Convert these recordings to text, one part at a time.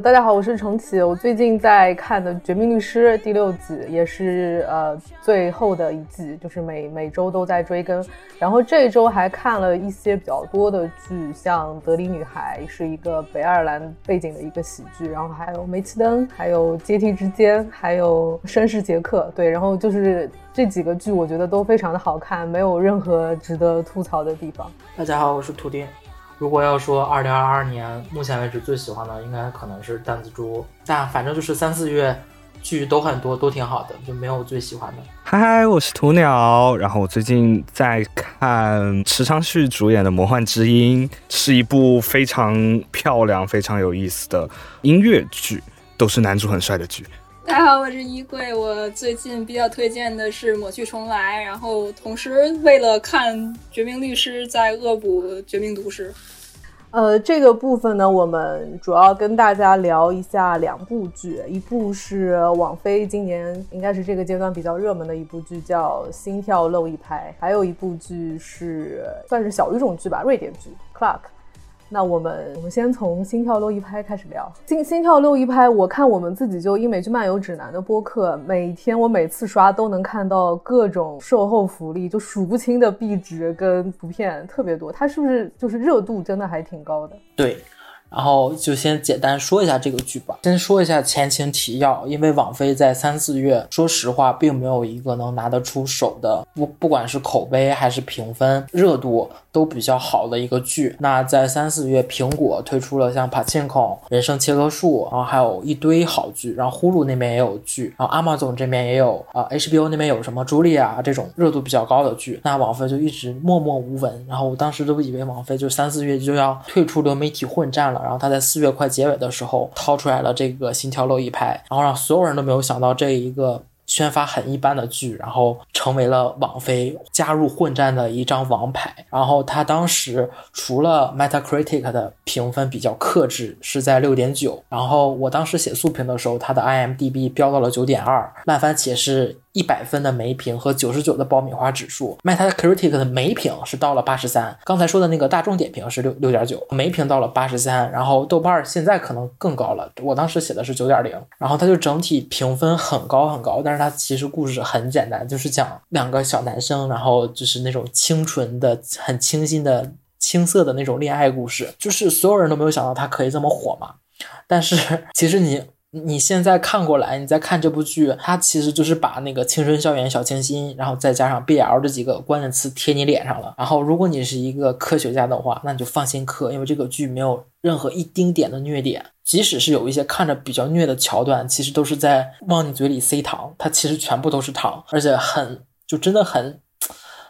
大家好，我是程启。我最近在看的《绝命律师》第六季，也是呃最后的一季，就是每每周都在追更。然后这一周还看了一些比较多的剧，像《德里女孩》是一个北爱尔兰背景的一个喜剧，然后还有《煤气灯》，还有《阶梯之间》，还有《绅士杰克》。对，然后就是这几个剧，我觉得都非常的好看，没有任何值得吐槽的地方。大家好，我是图丁。如果要说二零二二年目前为止最喜欢的，应该可能是弹子猪。但反正就是三四月剧都很多，都挺好的，就没有最喜欢的。嗨嗨，我是鸵鸟。然后我最近在看池昌旭主演的《魔幻之音》，是一部非常漂亮、非常有意思的音乐剧，都是男主很帅的剧。大家好，我是衣柜。我最近比较推荐的是《抹去重来》，然后同时为了看《绝命律师》在恶补《绝命毒师》。呃，这个部分呢，我们主要跟大家聊一下两部剧，一部是网飞今年应该是这个阶段比较热门的一部剧，叫《心跳漏一拍》，还有一部剧是算是小语种剧吧，瑞典剧《Clark》。那我们我们先从心跳漏一拍开始聊。心心跳漏一拍，我看我们自己就英美剧漫游指南的播客，每天我每次刷都能看到各种售后福利，就数不清的壁纸跟图片特别多。它是不是就是热度真的还挺高的？对。然后就先简单说一下这个剧吧。先说一下前情提要，因为网飞在三四月，说实话，并没有一个能拿得出手的，不不管是口碑还是评分、热度都比较好的一个剧。那在三四月，苹果推出了像《帕钦孔》《人生切割术》，然后还有一堆好剧。然后呼噜那边也有剧，然后阿玛总这边也有啊，HBO 那边有什么《朱莉亚》这种热度比较高的剧。那网飞就一直默默无闻。然后我当时都以为网飞就三四月就要退出流媒体混战了。然后他在四月快结尾的时候掏出来了这个心跳漏一拍，然后让所有人都没有想到这一个宣发很一般的剧，然后成为了网飞加入混战的一张王牌。然后他当时除了 Metacritic 的评分比较克制，是在六点九，然后我当时写速评的时候，他的 IMDB 飙到了九点二，烂番茄是。一百分的梅评和九十九的爆米花指数，Metacritic 的梅评是到了八十三。刚才说的那个大众点评是六六点九，梅评到了八十三。然后豆瓣现在可能更高了，我当时写的是九点零。然后它就整体评分很高很高，但是它其实故事很简单，就是讲两个小男生，然后就是那种清纯的、很清新的、青涩的那种恋爱故事。就是所有人都没有想到它可以这么火嘛。但是其实你。你现在看过来，你再看这部剧，它其实就是把那个青春校园小清新，然后再加上 BL 这几个关键词贴你脸上了。然后，如果你是一个科学家的话，那你就放心磕，因为这个剧没有任何一丁点的虐点，即使是有一些看着比较虐的桥段，其实都是在往你嘴里塞糖，它其实全部都是糖，而且很就真的很。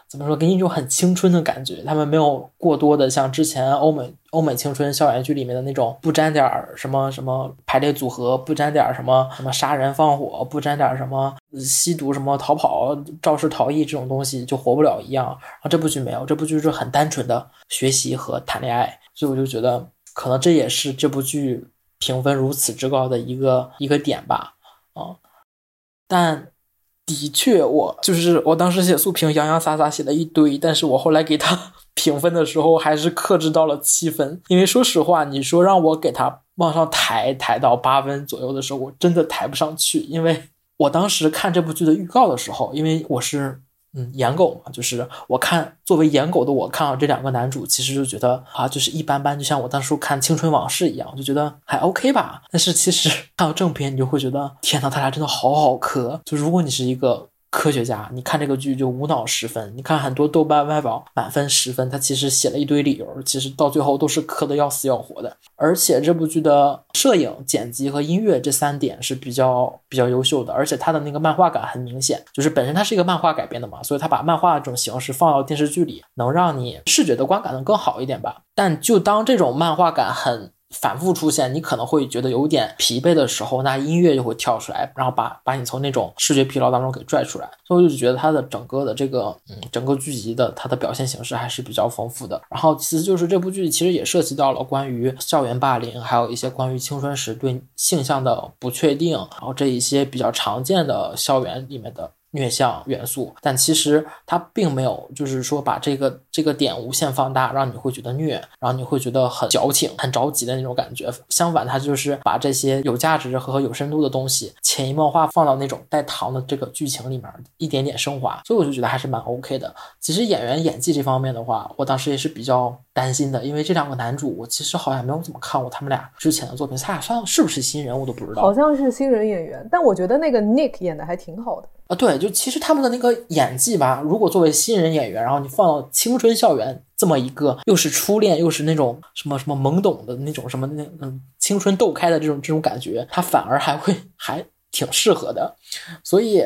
怎么说？给你一种很青春的感觉。他们没有过多的像之前欧美欧美青春校园剧里面的那种，不沾点什么什么排列组合，不沾点什么什么杀人放火，不沾点什么吸毒什么逃跑肇事逃逸这种东西就活不了一样。然后这部剧没有，这部剧是很单纯的学习和谈恋爱，所以我就觉得可能这也是这部剧评分如此之高的一个一个点吧。啊，但。的确，我就是我当时写速评洋洋洒洒写了一堆，但是我后来给他评分的时候还是克制到了七分，因为说实话，你说让我给他往上抬抬到八分左右的时候，我真的抬不上去，因为我当时看这部剧的预告的时候，因为我是。嗯，颜狗嘛，就是我看作为颜狗的我看到这两个男主，其实就觉得啊，就是一般般，就像我当初看《青春往事》一样，我就觉得还 OK 吧。但是其实 看到正片，你就会觉得天呐，他俩真的好好磕。就如果你是一个。科学家，你看这个剧就无脑十分。你看很多豆瓣外榜满分十分，他其实写了一堆理由，其实到最后都是磕的要死要活的。而且这部剧的摄影、剪辑和音乐这三点是比较比较优秀的，而且它的那个漫画感很明显，就是本身它是一个漫画改编的嘛，所以它把漫画这种形式放到电视剧里，能让你视觉的观感能更好一点吧。但就当这种漫画感很。反复出现，你可能会觉得有点疲惫的时候，那音乐就会跳出来，然后把把你从那种视觉疲劳当中给拽出来。所以我就觉得它的整个的这个，嗯，整个剧集的它的表现形式还是比较丰富的。然后其次就是这部剧其实也涉及到了关于校园霸凌，还有一些关于青春时对性向的不确定，然后这一些比较常见的校园里面的虐相元素，但其实它并没有，就是说把这个这个点无限放大，让你会觉得虐，然后你会觉得很矫情、很着急的那种感觉。相反，它就是把这些有价值和有深度的东西潜移默化放到那种带糖的这个剧情里面，一点点升华。所以我就觉得还是蛮 OK 的。其实演员演技这方面的话，我当时也是比较担心的，因为这两个男主我其实好像没有怎么看过他们俩之前的作品，他俩算是不是新人我都不知道。好像是新人演员，但我觉得那个 Nick 演的还挺好的。啊，对，就其实他们的那个演技吧，如果作为新人演员，然后你放到青春校园这么一个，又是初恋，又是那种什么什么懵懂的那种什么那嗯青春窦开的这种这种感觉，他反而还会还挺适合的。所以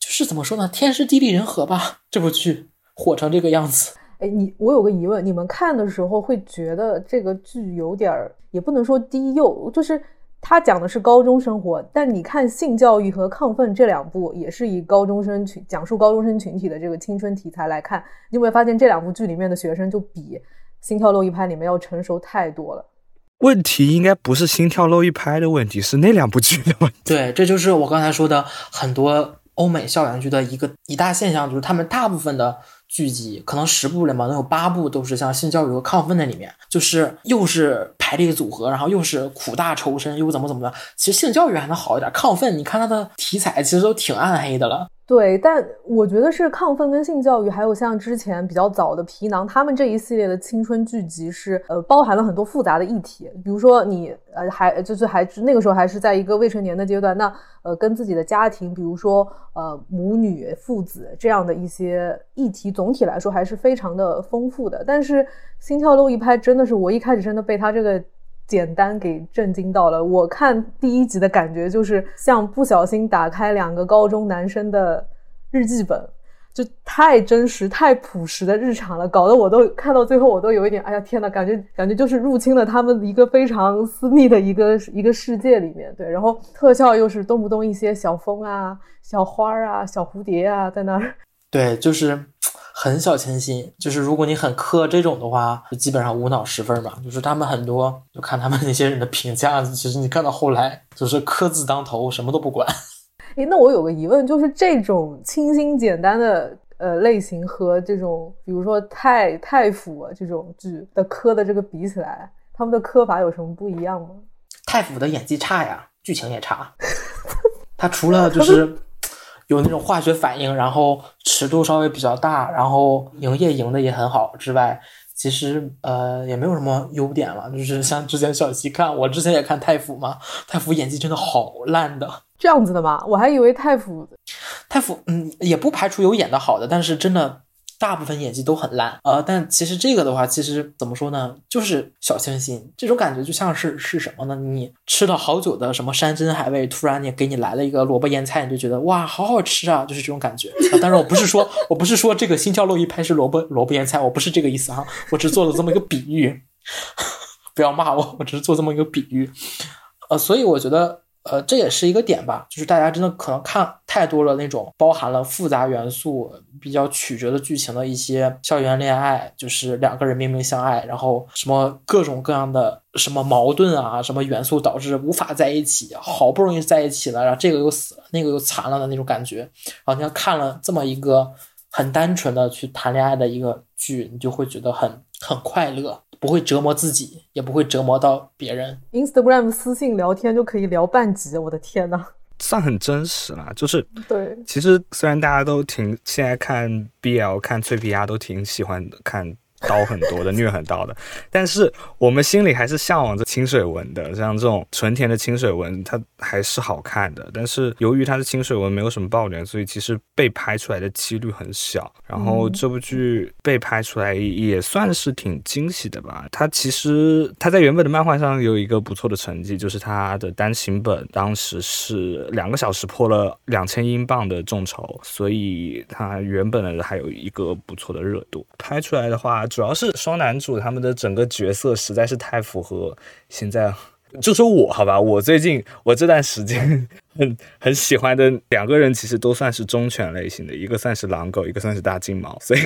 就是怎么说呢，天时地利人和吧，这部剧火成这个样子。哎，你我有个疑问，你们看的时候会觉得这个剧有点儿，也不能说低幼，就是。他讲的是高中生活，但你看性教育和亢奋这两部，也是以高中生群讲述高中生群体的这个青春题材来看，你有没有发现这两部剧里面的学生就比《心跳漏一拍》里面要成熟太多了？问题应该不是《心跳漏一拍》的问题，是那两部剧的问题。对，这就是我刚才说的很多欧美校园剧的一个一大现象，就是他们大部分的。剧集可能十部里面能有八部都是像性教育和亢奋在里面，就是又是排列组合，然后又是苦大仇深，又怎么怎么的。其实性教育还能好一点，亢奋你看它的题材其实都挺暗黑的了。对，但我觉得是亢奋跟性教育，还有像之前比较早的皮囊，他们这一系列的青春剧集是呃包含了很多复杂的议题，比如说你呃还就是还那个时候还是在一个未成年的阶段，那呃跟自己的家庭，比如说呃母女父子这样的一些议题，总体来说还是非常的丰富的。但是心跳漏一拍真的是我一开始真的被他这个。简单给震惊到了。我看第一集的感觉就是像不小心打开两个高中男生的日记本，就太真实、太朴实的日常了，搞得我都看到最后，我都有一点，哎呀天呐，感觉感觉就是入侵了他们一个非常私密的一个一个世界里面。对，然后特效又是动不动一些小风啊、小花啊、小蝴蝶啊在那儿。对，就是。很小清新，就是如果你很磕这种的话，就基本上无脑十分吧。就是他们很多，就看他们那些人的评价，其实你看到后来就是磕字当头，什么都不管。诶，那我有个疑问，就是这种清新简单的呃类型和这种，比如说太太府这种剧的磕的这个比起来，他们的磕法有什么不一样吗？太府的演技差呀，剧情也差。他除了就是。有那种化学反应，然后尺度稍微比较大，然后营业营的也很好之外，其实呃也没有什么优点了。就是像之前小齐看，我之前也看太傅嘛，太傅演技真的好烂的。这样子的吗？我还以为太傅，太傅嗯也不排除有演的好的，但是真的。大部分演技都很烂，呃，但其实这个的话，其实怎么说呢，就是小清新这种感觉，就像是是什么呢？你吃了好久的什么山珍海味，突然你给你来了一个萝卜腌菜，你就觉得哇，好好吃啊，就是这种感觉。啊当然，我不是说我不是说这个心跳漏一拍是萝卜萝卜腌菜，我不是这个意思哈，我只做了这么一个比喻，不要骂我，我只是做这么一个比喻，呃，所以我觉得。呃，这也是一个点吧，就是大家真的可能看太多了那种包含了复杂元素、比较曲折的剧情的一些校园恋爱，就是两个人明明相爱，然后什么各种各样的什么矛盾啊，什么元素导致无法在一起，好不容易在一起了，然后这个又死了，那个又残了的那种感觉。然后你要看了这么一个很单纯的去谈恋爱的一个剧，你就会觉得很很快乐。不会折磨自己，也不会折磨到别人。Instagram 私信聊天就可以聊半集，我的天呐，算很真实了。就是对，其实虽然大家都挺现在看 BL 看脆皮鸭都挺喜欢看。刀很多的虐很刀的，但是我们心里还是向往着清水文的，像这种纯甜的清水文，它还是好看的。但是由于它的清水文没有什么爆点，所以其实被拍出来的几率很小。然后这部剧被拍出来也算是挺惊喜的吧。它其实它在原本的漫画上有一个不错的成绩，就是它的单行本当时是两个小时破了两千英镑的众筹，所以它原本的还有一个不错的热度。拍出来的话。主要是双男主他们的整个角色实在是太符合现在，就说我好吧，我最近我这段时间很很喜欢的两个人，其实都算是忠犬类型的，一个算是狼狗，一个算是大金毛，所以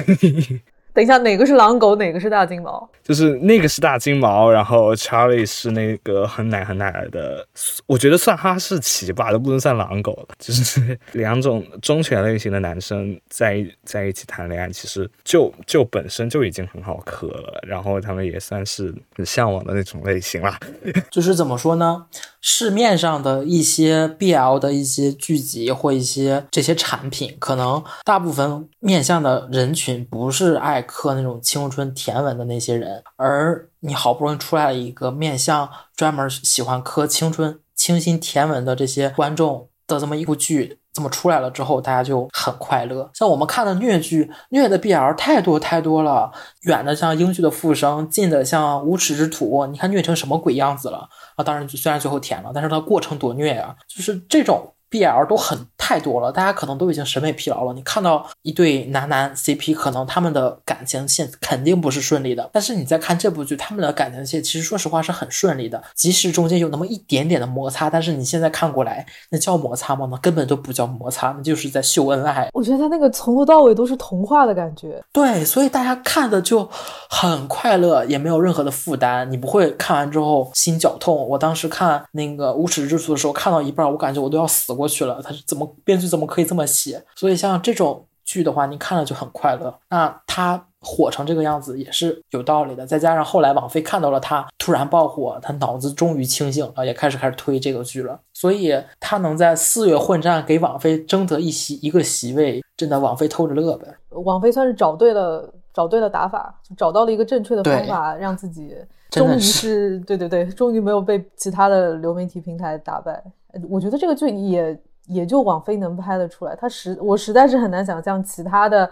等一下，哪个是狼狗，哪个是大金毛？就是那个是大金毛，然后 Charlie 是那个很奶很奶的，我觉得算哈士奇吧，都不能算狼狗了。就是两种忠犬类型的男生在在一起谈恋爱，其实就就本身就已经很好磕了，然后他们也算是很向往的那种类型啦。就是怎么说呢？市面上的一些 BL 的一些剧集或一些这些产品，可能大部分面向的人群不是爱磕那种青春甜文的那些人，而你好不容易出来了一个面向专门喜欢磕青春清新甜文的这些观众的这么一部剧。这么出来了之后，大家就很快乐。像我们看的虐剧，虐的 BL 太多太多了，远的像英剧的复生，近的像无耻之徒，你看虐成什么鬼样子了啊！当然，虽然最后甜了，但是它过程多虐呀！就是这种 BL 都很太多了，大家可能都已经审美疲劳了。你看到一对男男 CP，可能他们的感情线肯定不是顺利的，但是你在看这部剧，他们的感情线其实说实话是很顺利的，即使中间有那么一点点的摩擦，但是你现在看过来，那叫摩擦吗？那根本就不叫摩擦，那就是在秀恩爱。我觉得他那个从头到尾都是童话的感觉。对，所以大家看的就很快乐，也没有任何的负担，你不会看完之后心绞痛。我当时看那个《无耻之徒》的时候，看到一半，我感觉我都要死过去了。他是怎么编剧怎么可以这么写？所以像这种剧的话，你看了就很快乐。那他火成这个样子也是有道理的。再加上后来网飞看到了他突然爆火，他脑子终于清醒了，也开始开始推这个剧了。所以他能在四月混战给网飞争得一席一个席位，真的网飞偷着乐呗。网飞算是找对了，找对了打法，就找到了一个正确的方法，让自己终于是对对对，终于没有被其他的流媒体平台打败。我觉得这个剧也也就网飞能拍得出来，他实我实在是很难想象其他的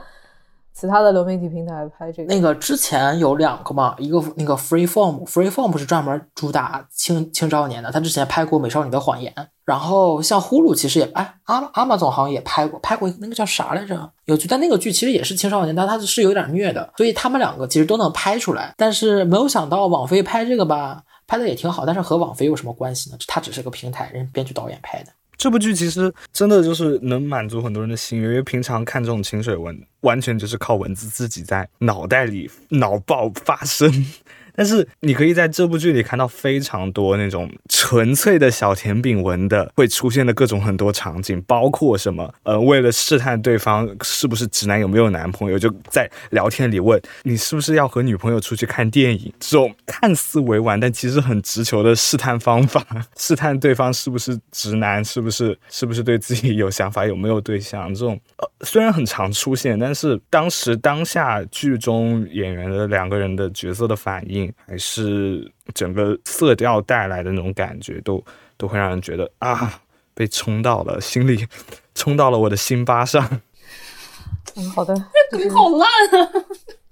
其他的流媒体平台拍这个。那个之前有两个嘛，一个那个 Freeform，Freeform 是专门主打青青少年的，他之前拍过《美少女的谎言》，然后像呼噜其实也哎阿阿玛总好像也拍过，拍过那个叫啥来着？有剧，但那个剧其实也是青少年，但它是有点虐的，所以他们两个其实都能拍出来，但是没有想到网飞拍这个吧，拍的也挺好，但是和网飞有什么关系呢？它只是个平台，人编剧导演拍的。这部剧其实真的就是能满足很多人的心愿，因为平常看这种清水文，完全就是靠文字自己在脑袋里脑爆发生。但是你可以在这部剧里看到非常多那种纯粹的小甜饼文的会出现的各种很多场景，包括什么呃，为了试探对方是不是直男有没有男朋友，就在聊天里问你是不是要和女朋友出去看电影，这种看似委婉但其实很直球的试探方法，试探对方是不是直男，是不是是不是对自己有想法，有没有对象，这种呃虽然很常出现，但是当时当下剧中演员的两个人的角色的反应。还是整个色调带来的那种感觉，都都会让人觉得啊，被冲到了心里，冲到了我的心巴上。嗯，好的，梗好烂啊！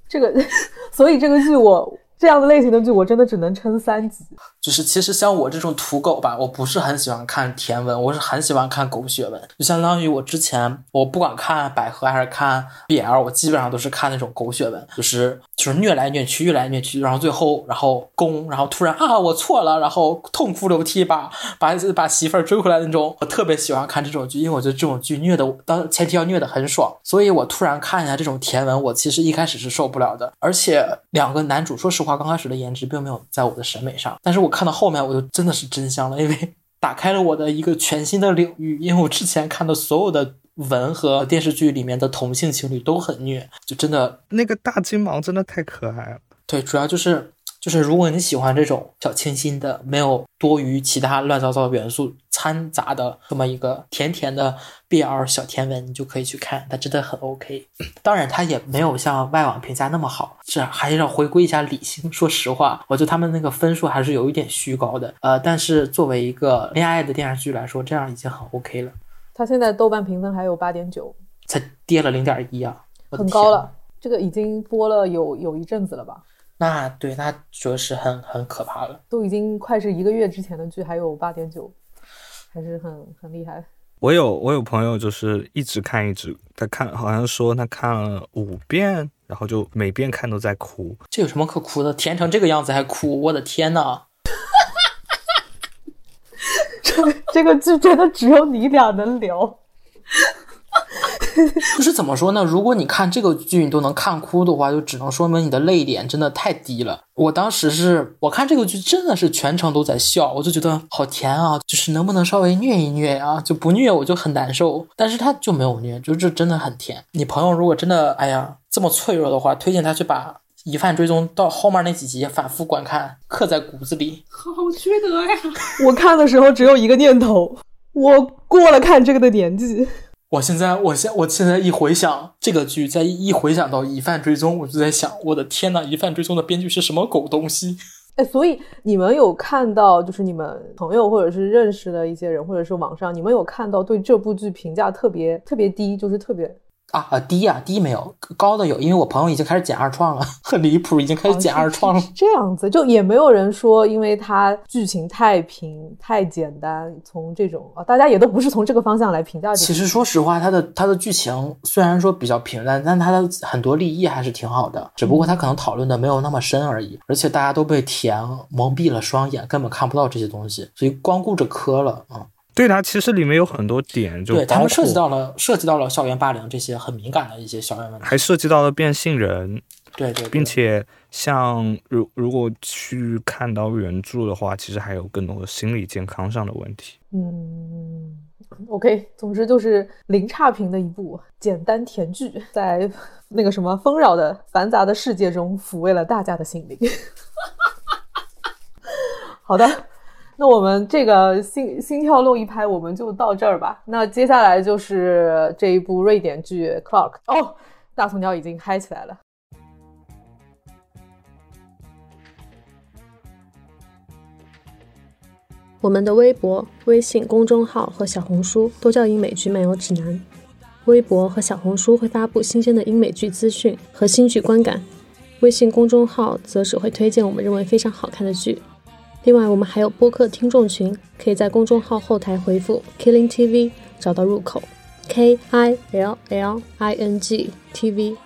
这个，所以这个剧我这样的类型的剧，我真的只能撑三集。就是其实像我这种土狗吧，我不是很喜欢看甜文，我是很喜欢看狗血文。就相当于我之前我不管看百合还是看 BL，我基本上都是看那种狗血文，就是就是虐来虐去，虐来虐去，然后最后然后攻，然后突然啊我错了，然后痛哭流涕把把把媳妇儿追回来那种。我特别喜欢看这种剧，因为我觉得这种剧虐的当前提要虐的很爽，所以我突然看一下这种甜文，我其实一开始是受不了的。而且两个男主，说实话刚开始的颜值并没有在我的审美上，但是我。看到后面我就真的是真香了，因为 打开了我的一个全新的领域。因为我之前看的所有的文和电视剧里面的同性情侣都很虐，就真的那个大金毛真的太可爱了。对，主要就是就是如果你喜欢这种小清新的，没有多余其他乱糟糟的元素掺杂的这么一个甜甜的 BL 小甜文，你就可以去看，它真的很 OK。当然，它也没有像外网评价那么好，是还是要回归一下理性。说实话，我觉得他们那个分数还是有一点虚高的。呃，但是作为一个恋爱的电视剧来说，这样已经很 OK 了。它现在豆瓣评分还有八点九，才跌了零点一啊，很高了。这个已经播了有有一阵子了吧？那对，那着实很很可怕了。都已经快是一个月之前的剧，还有八点九，还是很很厉害。我有我有朋友就是一直看一直他看，好像说他看了五遍，然后就每遍看都在哭。这有什么可哭的？甜成这个样子还哭，我的天呐！这这个剧真的只有你俩能聊。就是怎么说呢？如果你看这个剧你都能看哭的话，就只能说明你的泪点真的太低了。我当时是我看这个剧真的是全程都在笑，我就觉得好甜啊！就是能不能稍微虐一虐啊？就不虐我就很难受。但是他就没有虐，就这真的很甜。你朋友如果真的哎呀这么脆弱的话，推荐他去把《疑犯追踪》到后面那几集反复观看，刻在骨子里。好缺德呀！我看的时候只有一个念头，我过了看这个的年纪。我现在，我现我现在一回想这个剧，再一回想到《疑犯追踪》，我就在想，我的天呐，《疑犯追踪》的编剧是什么狗东西？哎，所以你们有看到，就是你们朋友或者是认识的一些人，或者是网上，你们有看到对这部剧评价特别特别低，就是特别啊啊低啊、低没有，高的有，因为我朋友已经开始剪二创了，很离谱，已经开始剪二创了。这样子，就也没有人说，因为它剧情太平太简单，从这种啊，大家也都不是从这个方向来评价。其实说实话，它的它的剧情虽然说比较平淡，但它的很多立意还是挺好的，只不过它可能讨论的没有那么深而已。而且大家都被甜蒙蔽了双眼，根本看不到这些东西，所以光顾着磕了啊。对它其实里面有很多点，就对他们涉及到了涉及到了校园霸凌这些很敏感的一些校园问题。还涉及到了变性人，对对对，并且像如如果去看到原著的话，其实还有更多的心理健康上的问题。嗯，OK，总之就是零差评的一部简单甜剧，在 那个什么纷扰的繁杂的世界中抚慰了大家的心灵。好的，那我们这个心心跳漏一拍，我们就到这儿吧。那接下来就是这一部瑞典剧《Clock》哦，大头鸟已经嗨起来了。我们的微博、微信公众号和小红书都叫英美剧漫游指南。微博和小红书会发布新鲜的英美剧资讯和新剧观感，微信公众号则只会推荐我们认为非常好看的剧。另外我们还有播客听众群可以在公众号后台回复 killing tv 找到入口。Killing tv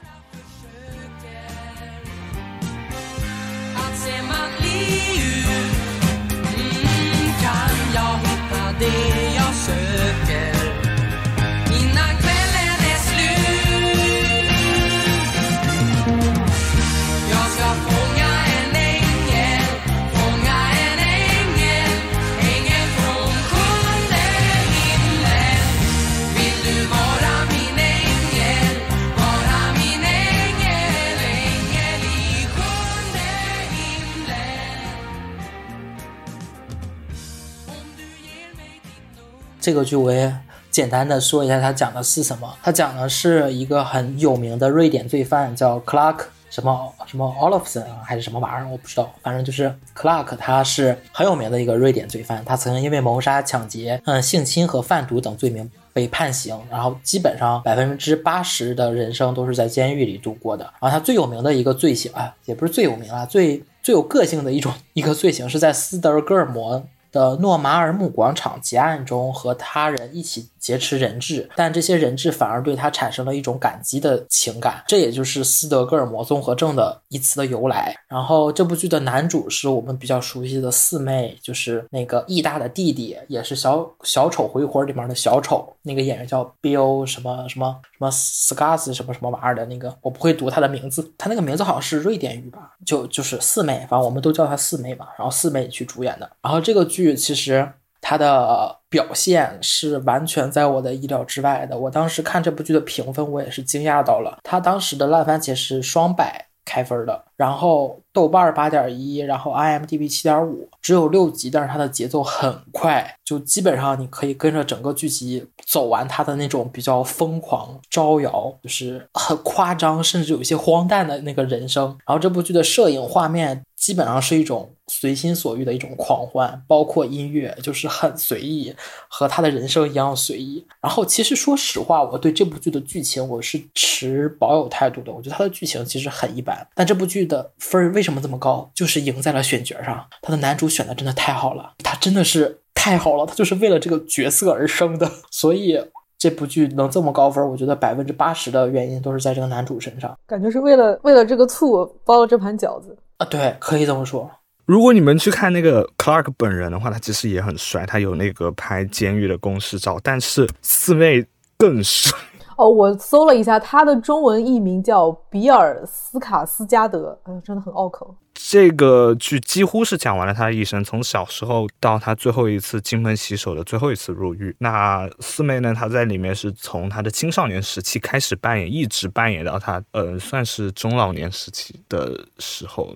这个剧我也简单的说一下，它讲的是什么。它讲的是一个很有名的瑞典罪犯，叫 Clark 什么什么 Olofsson 啊还是什么玩意儿，我不知道。反正就是 Clark，他是很有名的一个瑞典罪犯。他曾经因为谋杀、抢劫、嗯性侵和贩毒等罪名被判刑，然后基本上百分之八十的人生都是在监狱里度过的。然后他最有名的一个罪行啊，也不是最有名啊，最最有个性的一种一个罪行是在斯德哥尔摩的诺马尔姆广场劫案中和他人一起劫持人质，但这些人质反而对他产生了一种感激的情感，这也就是斯德哥尔摩综合症的一词的由来。然后这部剧的男主是我们比较熟悉的四妹，就是那个义大的弟弟，也是小小丑回魂里面的小丑，那个演员叫 Bill 什么什么什么 Scars 什么什么玩意儿的那个，我不会读他的名字，他那个名字好像是瑞典语吧，就就是四妹，反正我们都叫她四妹吧。然后四妹去主演的，然后这个剧其实它的表现是完全在我的意料之外的。我当时看这部剧的评分，我也是惊讶到了。它当时的烂番茄是双百开分的，然后豆瓣八点一，然后 IMDB 七点五，只有六集，但是它的节奏很快，就基本上你可以跟着整个剧集走完它的那种比较疯狂、招摇，就是很夸张，甚至有一些荒诞的那个人生。然后这部剧的摄影画面基本上是一种随心所欲的一种狂欢，包括音乐就是很随意，和他的人生一样随意。然后其实说实话，我对这部剧的剧情我是持保有态度的，我觉得它的剧情其实很一般，但这部剧的分儿为什么这么高，就是赢在了选角上。他的男主选的真的太好了，他真的是太好了，他就是为了这个角色而生的，所以。这部剧能这么高分，我觉得百分之八十的原因都是在这个男主身上感觉是为了为了这个醋包了这盘饺子。啊，对，可以这么说。如果你们去看那个 Clark 本人的话，他其实也很帅，他有那个拍监狱的公式照，但是四妹更帅。哦，我搜了一下，他的中文译名叫比尔斯卡斯加德，哎呦，真的很拗口。这个剧几乎是讲完了他的一生，从小时候到他最后一次金盆洗手的最后一次入狱。那四妹呢，她在里面是从她的青少年时期开始扮演，一直扮演到她呃算是中老年时期的时候。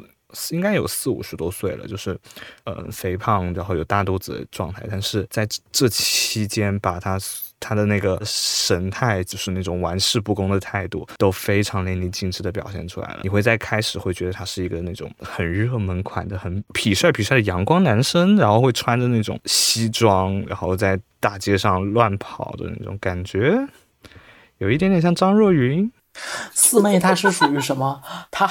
应该有四五十多岁了，就是，呃，肥胖，然后有大肚子的状态，但是在这期间，把他他的那个神态，就是那种玩世不恭的态度，都非常淋漓尽致的表现出来了。你会在开始会觉得他是一个那种很热门款的、很痞帅痞帅的阳光男生，然后会穿着那种西装，然后在大街上乱跑的那种感觉，有一点点像张若昀。四妹她是属于什么？她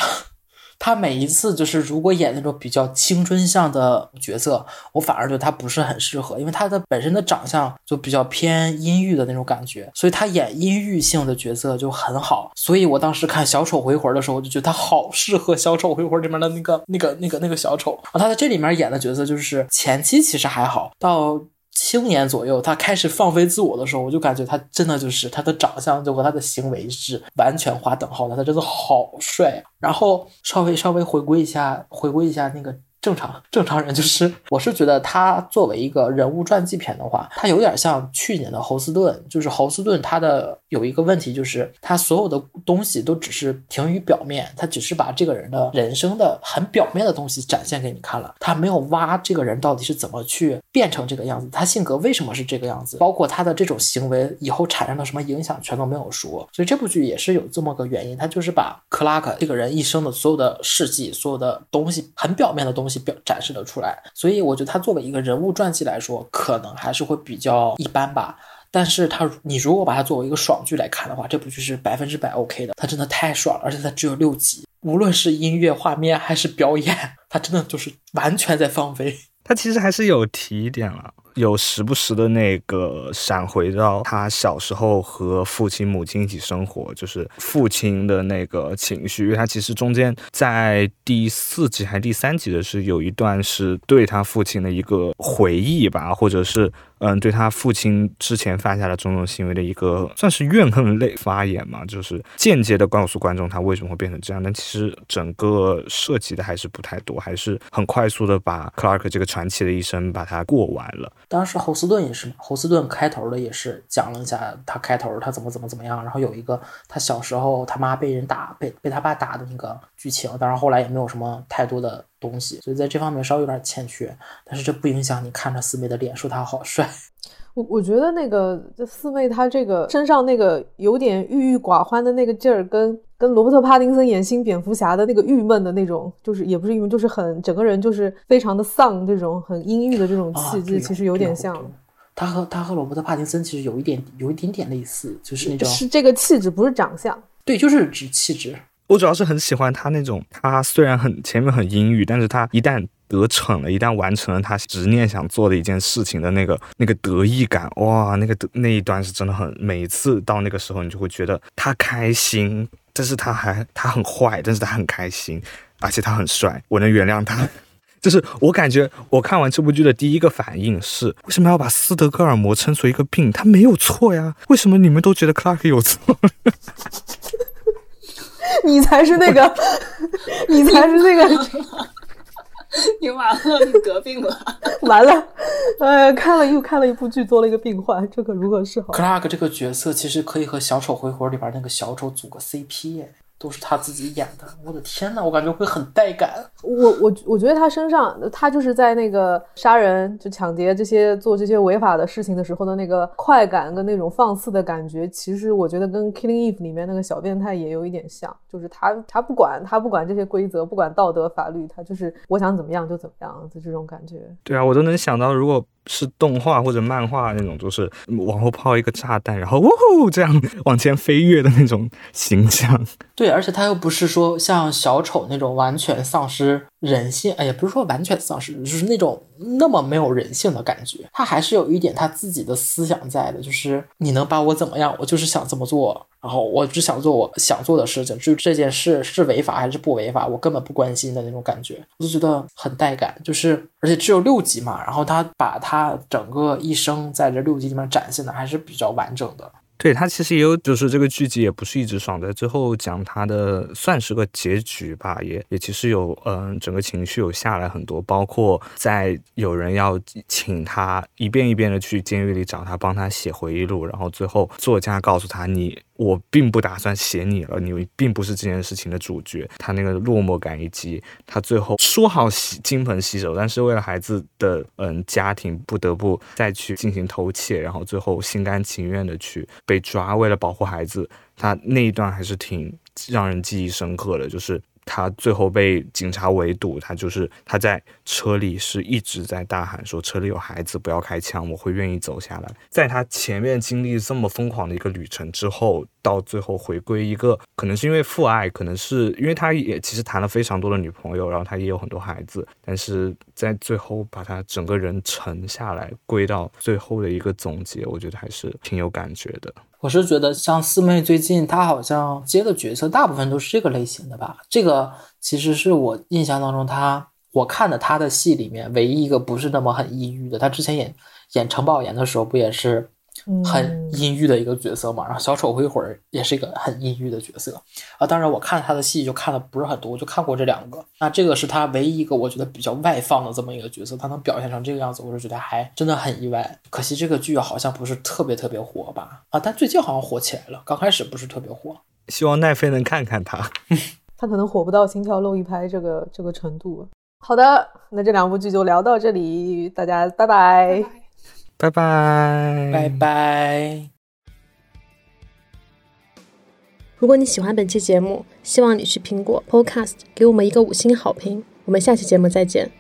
他每一次就是如果演那种比较青春向的角色，我反而觉得他不是很适合，因为他的本身的长相就比较偏阴郁的那种感觉，所以他演阴郁性的角色就很好。所以我当时看《小丑回魂》的时候，我就觉得他好适合《小丑回魂》里面的那个、那个、那个、那个小丑。啊。他在这里面演的角色就是前期其实还好，到。青年左右，他开始放飞自我的时候，我就感觉他真的就是他的长相就和他的行为是完全划等号的，他真的好帅。然后稍微稍微回归一下，回归一下那个正常正常人，就是我是觉得他作为一个人物传记片的话，他有点像去年的侯斯顿，就是侯斯顿他的有一个问题就是他所有的东西都只是停于表面，他只是把这个人的人生的很表面的东西展现给你看了，他没有挖这个人到底是怎么去变成这个样子，他性格为什么是这个样子，包括他的这种行为以后产生了什么影响，全都没有说。所以这部剧也是有这么个原因，他就是把克拉克这个人一生的所有的事迹、所有的东西，很表面的东西东西表展示了出来。所以我觉得他作为一个人物传记来说，可能还是会比较一般吧。但是他，你如果把它作为一个爽剧来看的话，这部剧是百分之百 OK 的。它真的太爽了，而且它只有六集，无论是音乐、画面还是表演，它真的就是完全在放飞。它其实还是有提点了，有时不时的那个闪回到他小时候和父亲、母亲一起生活，就是父亲的那个情绪。因为他其实中间在第四集还是第三集的是有一段是对他父亲的一个回忆吧，或者是嗯对他父亲之前犯下的种种行为的一个算是怨恨类发言嘛，就是间接的告诉观众他为什么会变成这样。但其实整个涉及的还是不太多，还是很快速的把 Clark 这个传奇的一生把它过完了。当时侯斯顿也是嘛，侯斯顿开头的也是讲了一下他开头他怎么怎么怎么样，然后有一个他小时候他妈被人打，被被他爸打的那个剧情，当然后来也没有什么太多的东西，所以在这方面稍微有点欠缺，但是这不影响你看着四妹的脸说他好帅。我我觉得那个这四妹她这个身上那个有点郁郁寡欢的那个劲儿，跟跟罗伯特·帕丁森演新蝙蝠侠的那个郁闷的那种，就是也不是郁闷，就是很整个人就是非常的丧，这种很阴郁的这种气质，其实有点像。他和他和罗伯特·帕丁森其实有一点有一点点类似，就是那种是这个气质，不是长相。对，就是指气质。我主要是很喜欢他那种，他虽然很前面很阴郁，但是他一旦得逞了，一旦完成了他执念想做的一件事情的那个那个得意感，哇，那个得那一段是真的很，每一次到那个时候，你就会觉得他开心，但是他还他很坏，但是他很开心，而且他很帅，我能原谅他。就是我感觉，我看完这部剧的第一个反应是，为什么要把斯德哥尔摩称作一个病？他没有错呀，为什么你们都觉得克拉克有错？你才是那个，你才是那个，你完了，你得病了。完了，呃，看了又看了一部剧，做了一个病患，这可如何是好？克拉克这个角色其实可以和《小丑回魂》里边那个小丑组个 CP 耶，都是他自己演的。我的天呐，我感觉会很带感。我我我觉得他身上，他就是在那个杀人、就抢劫这些做这些违法的事情的时候的那个快感跟那种放肆的感觉，其实我觉得跟《Killing Eve》里面那个小变态也有一点像，就是他他不管他不管这些规则，不管道德法律，他就是我想怎么样就怎么样的这种感觉。对啊，我都能想到，如果是动画或者漫画那种，就是往后抛一个炸弹，然后呜呼这样 往前飞跃的那种形象。对，而且他又不是说像小丑那种完全丧失人性，哎，也不是说完全丧失，就是那种那么没有人性的感觉。他还是有一点他自己的思想在的，就是你能把我怎么样，我就是想这么做，然后我只想做我想做的事情，至于这件事是违法还是不违法，我根本不关心的那种感觉，我就觉得很带感。就是而且只有六集嘛，然后他把他整个一生在这六集里面展现的还是比较完整的。对他其实也有，就是这个剧集也不是一直爽，在最后讲他的算是个结局吧，也也其实有嗯、整个情绪有下来很多，包括在有人要请他一遍一遍的去监狱里找他，帮他写回忆录，然后最后作家告诉他你。我并不打算写你了，你并不是这件事情的主角。他那个落寞感以及他最后说好洗金盆洗手，但是为了孩子的嗯家庭，不得不再去进行偷窃，然后最后心甘情愿的去被抓，为了保护孩子，他那一段还是挺让人记忆深刻的，就是。他最后被警察围堵，他就是他在车里是一直在大喊说车里有孩子，不要开枪，我会愿意走下来。在他前面经历这么疯狂的一个旅程之后，到最后回归一个，可能是因为父爱，可能是因为他也其实谈了非常多的女朋友，然后他也有很多孩子，但是在最后把他整个人沉下来，归到最后的一个总结，我觉得还是挺有感觉的。我是觉得像四妹最近她好像接的角色大部分都是这个类型的吧。这个其实是我印象当中她我看的她的戏里面唯一一个不是那么很抑郁的。她之前演演陈宝岩的时候不也是很阴郁的一个角色嘛？然后小丑回魂儿也是一个很阴郁的角色啊。当然我看他的戏就看的不是很多，我就看过这两个。那这个是他唯一一个我觉得比较外放的这么一个角色，他能表现成这个样子，我是觉得还真的很意外。可惜这个剧好像不是特别特别火吧？啊，但最近好像火起来了，刚开始不是特别火。希望奈飞能看看他。他可能火不到心跳漏一拍这个这个程度。好的，那这两部剧就聊到这里，大家拜拜。拜拜，拜拜。如果你喜欢本期节目，希望你去苹果 Podcast 给我们一个五星好评。我们下期节目再见。